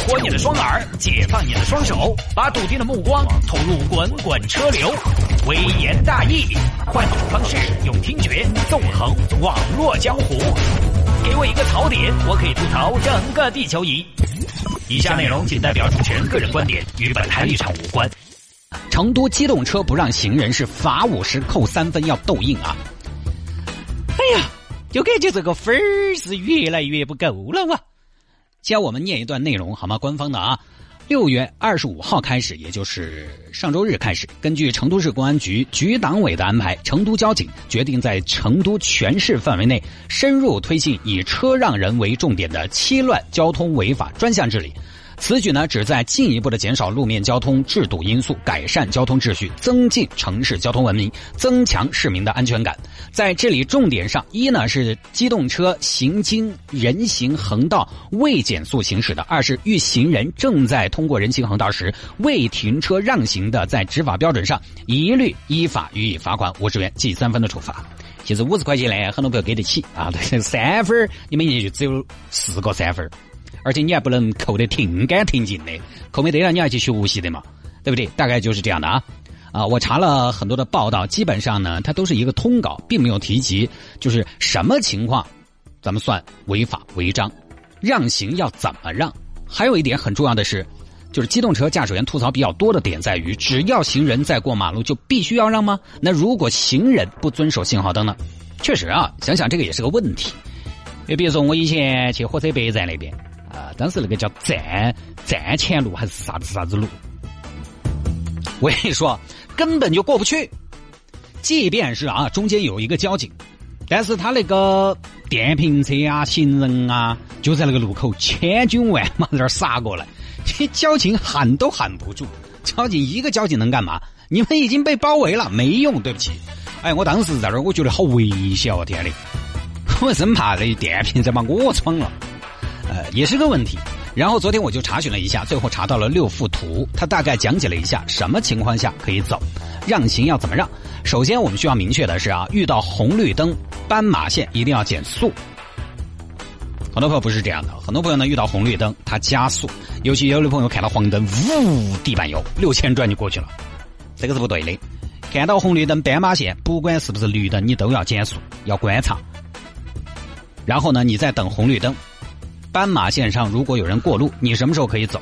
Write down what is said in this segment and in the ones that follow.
活你的双耳，解放你的双手，把笃定的目光投入滚滚车流。微言大义，换种方式用听觉纵横网络江湖。给我一个槽点，我可以吐槽整个地球仪。以下内容仅代表主持人个人观点，与本台立场无关。成都机动车不让行人是罚五十扣三分，要斗硬啊！哎呀，就感觉这个分儿是越来越不够了哇！教我们念一段内容好吗？官方的啊，六月二十五号开始，也就是上周日开始，根据成都市公安局局党委的安排，成都交警决定在成都全市范围内深入推进以车让人为重点的七乱交通违法专项治理。此举呢，旨在进一步的减少路面交通制堵因素，改善交通秩序，增进城市交通文明，增强市民的安全感。在治理重点上，一呢是机动车行经人行横道未减速行驶的；二是遇行人正在通过人行横道时未停车让行的，在执法标准上一律依法予以罚款五十元、记三分的处罚。其实五十块钱呢，很多朋友给得起啊，三分你每年就只有四个三分。而且你还不能扣得停干停净的，扣没得了你还去学习的嘛，对不对？大概就是这样的啊，啊，我查了很多的报道，基本上呢，它都是一个通稿，并没有提及就是什么情况，咱们算违法违章，让行要怎么让？还有一点很重要的是，就是机动车驾驶员吐槽比较多的点在于，只要行人在过马路就必须要让吗？那如果行人不遵守信号灯呢？确实啊，想想这个也是个问题。你比如说我以前去火车北站那边。当时那个叫站站前路还是啥子啥子路？我跟你说，根本就过不去。即便是啊，中间有一个交警，但是他那个电瓶车啊、行人啊，就在那个路口千军万马在那儿杀过来，交警喊都喊不住。交警一个交警能干嘛？你们已经被包围了，没用。对不起，哎，我当时在那儿，我觉得好危险哦！天嘞，我生怕那电瓶车把我闯了。呃，也是个问题。然后昨天我就查询了一下，最后查到了六幅图，它大概讲解了一下什么情况下可以走，让行要怎么让。首先我们需要明确的是啊，遇到红绿灯、斑马线一定要减速。很多朋友不是这样的，很多朋友呢遇到红绿灯他加速，尤其有的朋友看到黄灯，呜，地板油六千转就过去了，这个是不对的。看到红绿灯、斑马线，不管是不是绿灯，你都要减速，要观察。然后呢，你在等红绿灯。斑马线上如果有人过路，你什么时候可以走？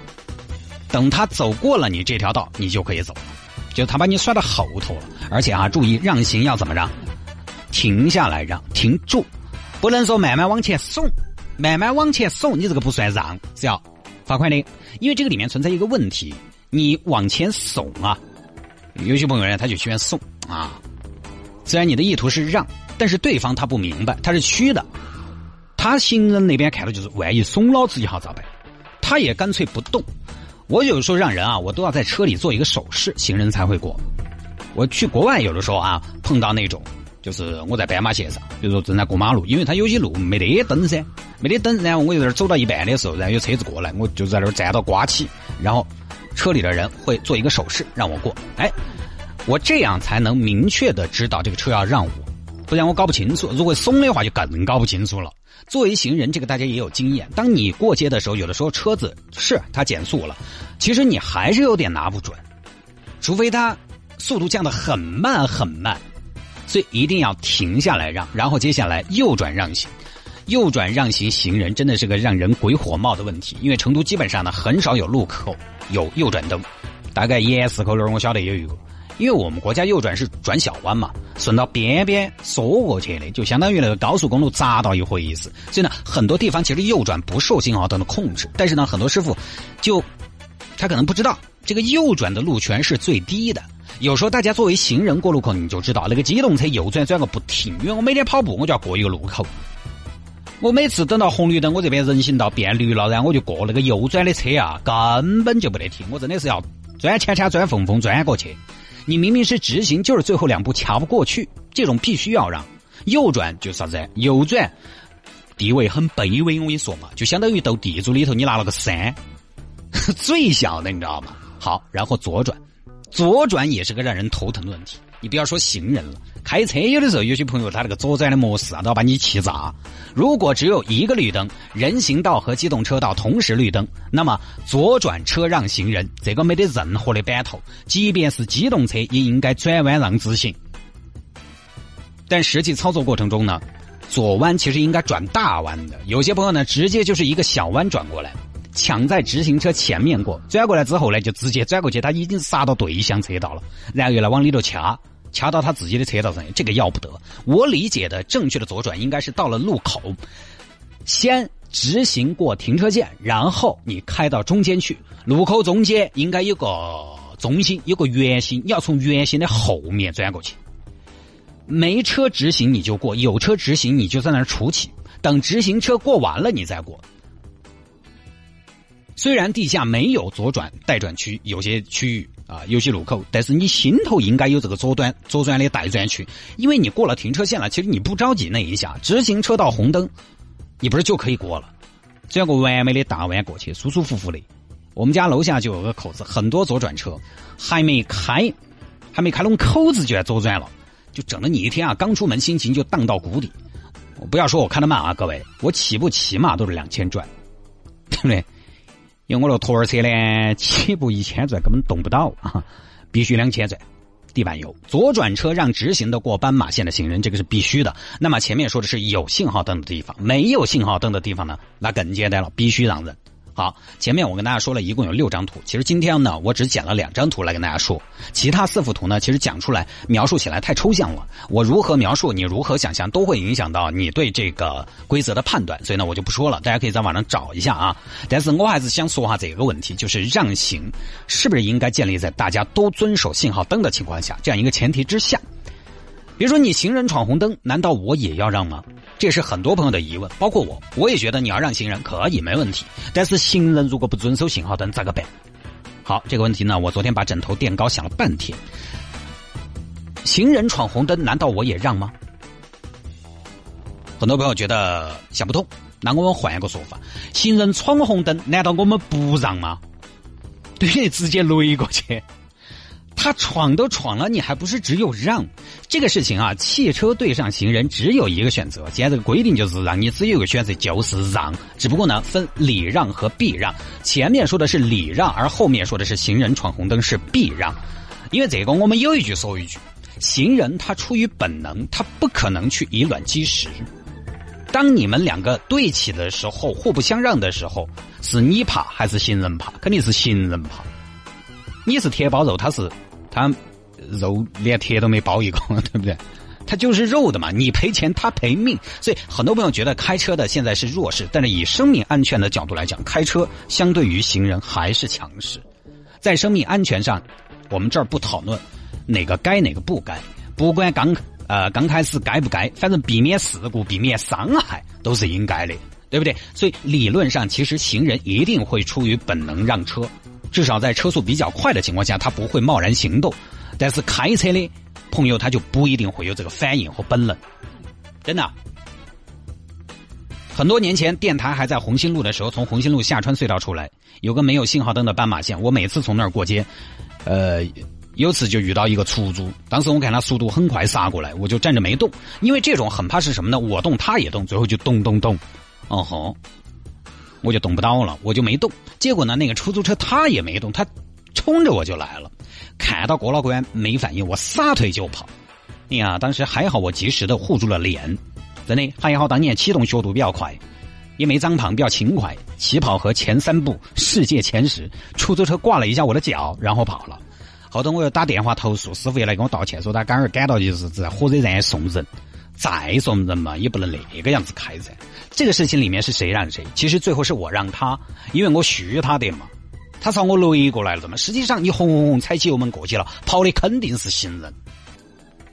等他走过了你这条道，你就可以走。就他把你摔到后头了，而且啊，注意让行要怎么让？停下来让，停住，不能说慢慢往前送，慢慢往前送，你这个不算让，是要罚款的。因为这个里面存在一个问题，你往前耸啊，有些朋友呢他就喜欢送啊。虽然你的意图是让，但是对方他不明白，他是虚的。他行人那边看到就是，万一怂老子一下咋办？他也干脆不动。我有时候让人啊，我都要在车里做一个手势，行人才会过。我去国外有的时候啊，碰到那种，就是我在斑马线上，比如说正在过马路，因为他有些路没得灯噻，没得灯，然后我就在那走到一半的时候，然后有车子过来，我就在那儿站到刮起，然后车里的人会做一个手势让我过。哎，我这样才能明确的知道这个车要让我，不然我搞不清楚。如果松的话，就更搞不清楚了。作为行人，这个大家也有经验。当你过街的时候，有的时候车子是它减速了，其实你还是有点拿不准，除非它速度降得很慢很慢，所以一定要停下来让，然后接下来右转让行。右转让行行人真的是个让人鬼火冒的问题，因为成都基本上呢很少有路口有右转灯，大概 ES 口那我晓得也有。因为我们国家右转是转小弯嘛，顺到边边缩过去的，就相当于那个高速公路匝道一回意思。所以呢，很多地方其实右转不受信号灯的控制，但是呢，很多师傅就他可能不知道这个右转的路权是最低的。有时候大家作为行人过路口，你就知道那个机动车右转转个不停，因为我每天跑步我就要过一个路口，我每次等到红绿灯，我这边人行道变绿了，然后我就过那个右转的车啊，根本就不得停，我真的是要钻圈圈、钻缝缝钻过去。你明明是直行，就是最后两步卡不过去，这种必须要让。右转就啥子？右转地位很卑微，我跟你说嘛，就相当于斗地主里头你拿了个三，最小的你知道吗？好，然后左转，左转也是个让人头疼的问题。你不要说行人了，开车有的时候有些朋友他那个左转的模式啊，都要把你气炸。如果只有一个绿灯，人行道和机动车道同时绿灯，那么左转车让行人这个没得任何的板头，即便是机动车也应该转弯让直行。但实际操作过程中呢，左弯其实应该转大弯的。有些朋友呢，直接就是一个小弯转过来，抢在直行车前面过，转过来之后呢，就直接转过去，他已经刹到对向车道了，然后又来往里头掐，掐到他自己的车道上，这个要不得。我理解的正确的左转应该是到了路口，先直行过停车线，然后你开到中间去，路口中间应该有个中心，有个圆心，你要从圆心的后面转过去。没车直行你就过，有车直行你就在那儿杵起，等直行车过完了你再过。虽然地下没有左转待转区，有些区域啊，有些路口，但是你心头应该有这个左转左转的待转区，因为你过了停车线了，其实你不着急那一下，直行车道红灯，你不是就可以过了，转个完美的大弯过去，舒舒服服的。我们家楼下就有个口子，很多左转车还没开，还没开拢口子就要左转了。就整的你一天啊，刚出门心情就荡到谷底。不要说我开的慢啊，各位，我起步起码都是两千转，对不对？因为我的托儿车呢，起步一千转根本动不到啊，必须两千转。地板油，左转车让直行的过斑马线的行人，这个是必须的。那么前面说的是有信号灯的地方，没有信号灯的地方呢，那更简单了，必须让人。好，前面我跟大家说了一共有六张图，其实今天呢，我只剪了两张图来跟大家说，其他四幅图呢，其实讲出来描述起来太抽象了，我如何描述，你如何想象，都会影响到你对这个规则的判断，所以呢，我就不说了，大家可以在网上找一下啊。但是我还是想说哈这个问题，就是让行是不是应该建立在大家都遵守信号灯的情况下，这样一个前提之下。比如说你行人闯红灯，难道我也要让吗？这是很多朋友的疑问，包括我，我也觉得你要让行人可以没问题。但是行人如果不遵守信号灯咋个办？好，这个问题呢，我昨天把枕头垫高想了半天。行人闯红灯，难道我也让吗？很多朋友觉得想不通，那我们换一个说法：行人闯红灯，难道我们不让吗？对，直接雷过去。他闯都闯了，你还不是只有让？这个事情啊，汽车对上行人只有一个选择。现在这个规定就是让你只有一个选择，就是让。只不过呢，分礼让和避让。前面说的是礼让，而后面说的是行人闯红灯是避让。因为这个，我们有一句说一句：行人他出于本能，他不可能去以卵击石。当你们两个对起的时候，互不相让的时候，是你怕还是行人怕？肯定是行人怕。你是铁包肉，他是。他肉连铁都没包一个，对不对？他就是肉的嘛，你赔钱，他赔命。所以很多朋友觉得开车的现在是弱势，但是以生命安全的角度来讲，开车相对于行人还是强势。在生命安全上，我们这儿不讨论哪个该哪个不该，不管刚呃刚开始该不该，反正避免事故、避免伤害都是应该的，对不对？所以理论上，其实行人一定会出于本能让车。至少在车速比较快的情况下，他不会贸然行动。但是开车的朋友他就不一定会有这个反应和本能。真的，很多年前电台还在红星路的时候，从红星路下穿隧道出来，有个没有信号灯的斑马线。我每次从那儿过街，呃，有次就遇到一个出租，当时我看他速度很快杀过来，我就站着没动，因为这种很怕是什么呢？我动他也动，最后就咚咚咚，哦吼。我就动不到了，我就没动。结果呢，那个出租车他也没动，他冲着我就来了。看到过了关没反应，我撒腿就跑。哎呀，当时还好，我及时的护住了脸，真的还好。当年启动速度比较快，也没长胖，比较轻快，起跑和前三步世界前十。出租车挂了一下我的脚，然后跑了。后头我又打电话投诉，师傅也来跟我道歉，说他刚儿赶到就是在火车站送人。再送人嘛，也不能那个样子开噻。这个事情里面是谁让谁？其实最后是我让他，因为我虚他的嘛。他朝我雷过来了的嘛。实际上你轰轰轰踩起油门过去了，跑的肯定是行人。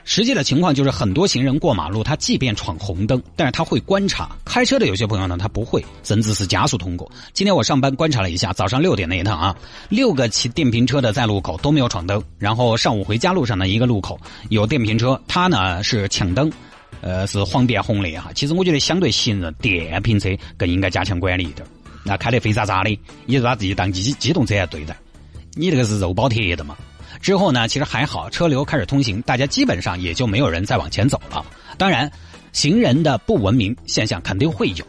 实际的情况就是，很多行人过马路，他即便闯红灯，但是他会观察。开车的有些朋友呢，他不会，甚至是加速通过。今天我上班观察了一下，早上六点那一趟啊，六个骑电瓶车的在路口都没有闯灯。然后上午回家路上的一个路口有电瓶车，他呢是抢灯。呃，是黄变红的哈。其实我觉得，相对行人，电瓶车更应该加强管理一点。那开得飞渣渣的，也是把自己当机机动车来对待，你这个是肉包铁的嘛？之后呢，其实还好，车流开始通行，大家基本上也就没有人再往前走了。当然，行人的不文明现象肯定会有。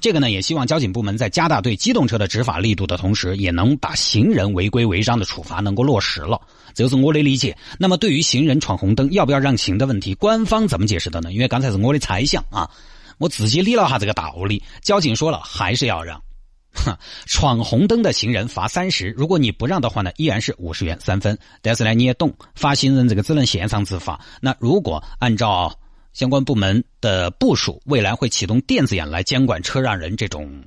这个呢，也希望交警部门在加大对机动车的执法力度的同时，也能把行人违规违章的处罚能够落实了。这是我的理解。那么，对于行人闯红灯要不要让行的问题，官方怎么解释的呢？因为刚才是我的猜想啊，我自己理了下这个道理。交警说了，还是要让。哼，闯红灯的行人罚三十，如果你不让的话呢，依然是五十元三分。但是呢，你也懂，罚行人这个只能现场执法。那如果按照。相关部门的部署，未来会启动电子眼来监管车让人这种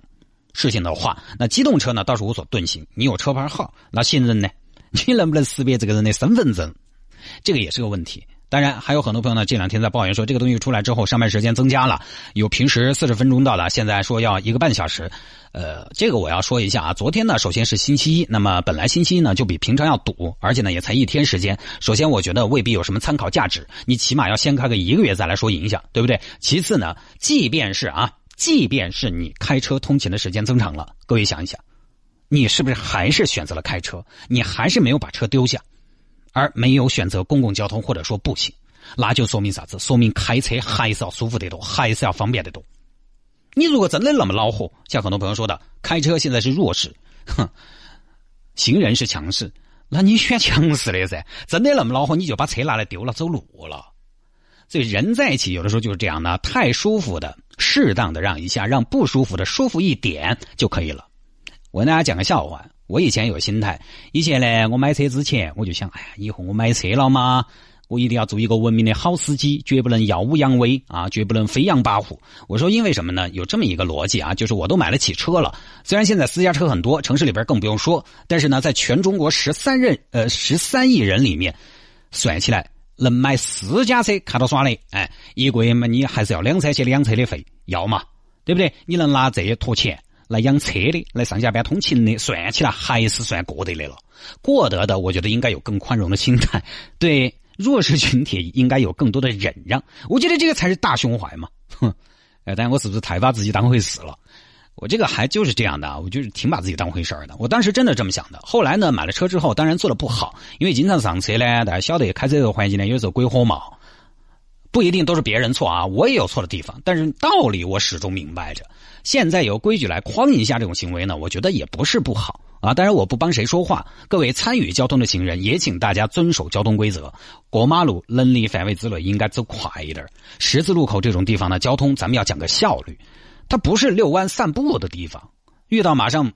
事情的话，那机动车呢倒是无所遁形。你有车牌号，那行人呢？你能不能识别这个人的身份证？这个也是个问题。当然，还有很多朋友呢，这两天在抱怨说，这个东西出来之后，上班时间增加了，有平时四十分钟到了，现在说要一个半小时。呃，这个我要说一下啊。昨天呢，首先是星期一，那么本来星期一呢就比平常要堵，而且呢也才一天时间。首先，我觉得未必有什么参考价值，你起码要先开个一个月再来说影响，对不对？其次呢，即便是啊，即便是你开车通勤的时间增长了，各位想一想，你是不是还是选择了开车？你还是没有把车丢下？而没有选择公共交通或者说步行，那就说明啥子？说明开车还是要舒服得多，还是要方便得多。你如果真的那么恼火，像很多朋友说的，开车现在是弱势，哼，行人是强势，那你选强势的噻？真的那么恼火，你就把车拿来丢了，走路了。所以人在一起，有的时候就是这样的，太舒服的，适当的让一下，让不舒服的舒服一点就可以了。我跟大家讲个笑话。我以前有个心态，以前呢，我买车之前我就想，哎呀，以后我买车了嘛，我一定要做一个文明的好司机，绝不能耀武扬威啊，绝不能飞扬跋扈。我说，因为什么呢？有这么一个逻辑啊，就是我都买得起车了，虽然现在私家车很多，城市里边更不用说，但是呢，在全中国十三人呃十三亿人里面，算起来能买私家车看到耍的，哎，一个月嘛，你还是要两三千两车的费，要嘛，对不对？你能拿这坨钱？来养车的，来上下班通勤的，算起来还是算过得的了。过得的，我觉得应该有更宽容的心态，对弱势群体应该有更多的忍让。我觉得这个才是大胸怀嘛。哼，哎，但我是不是太把自己当回事了？我这个还就是这样的，我就是挺把自己当回事儿的。我当时真的这么想的。后来呢，买了车之后，当然做的不好，因为经常上车呢，大家晓得开车这个环境呢，有时候鬼火冒，不一定都是别人错啊，我也有错的地方。但是道理我始终明白着。现在有规矩来框一下这种行为呢，我觉得也不是不好啊。当然我不帮谁说话，各位参与交通的行人也请大家遵守交通规则，过马路能力范围之内应该走快一点。十字路口这种地方呢，交通咱们要讲个效率，它不是遛弯散步的地方。遇到马上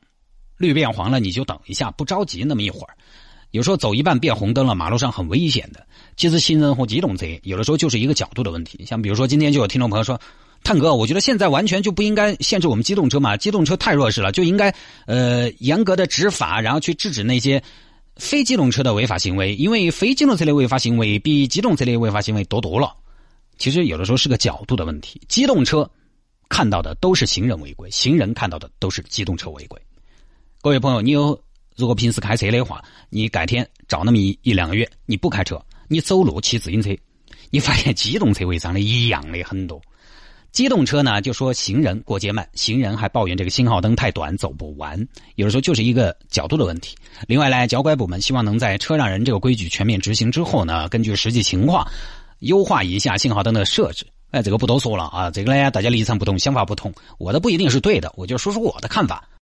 绿变黄了，你就等一下，不着急那么一会儿。有时候走一半变红灯了，马路上很危险的。其实行人和机动车有的时候就是一个角度的问题。像比如说今天就有听众朋友说。探哥，我觉得现在完全就不应该限制我们机动车嘛，机动车太弱势了，就应该呃严格的执法，然后去制止那些非机动车的违法行为，因为非机动车的违法行为比机动车的违法行为多多了。其实有的时候是个角度的问题，机动车看到的都是行人违规，行人看到的都是机动车违规。各位朋友，你有如果平时开车的话，你改天找那么一一两个月，你不开车，你走路骑自行车，你发现机动车违章的一样的很多。机动车呢，就说行人过街慢，行人还抱怨这个信号灯太短，走不完。有的时候就是一个角度的问题。另外呢，交管部门希望能在车让人这个规矩全面执行之后呢，根据实际情况优化一下信号灯的设置。哎，这个不多说了啊，这个呢，大家立场不同，想法不同，我的不一定是对的，我就说说我的看法。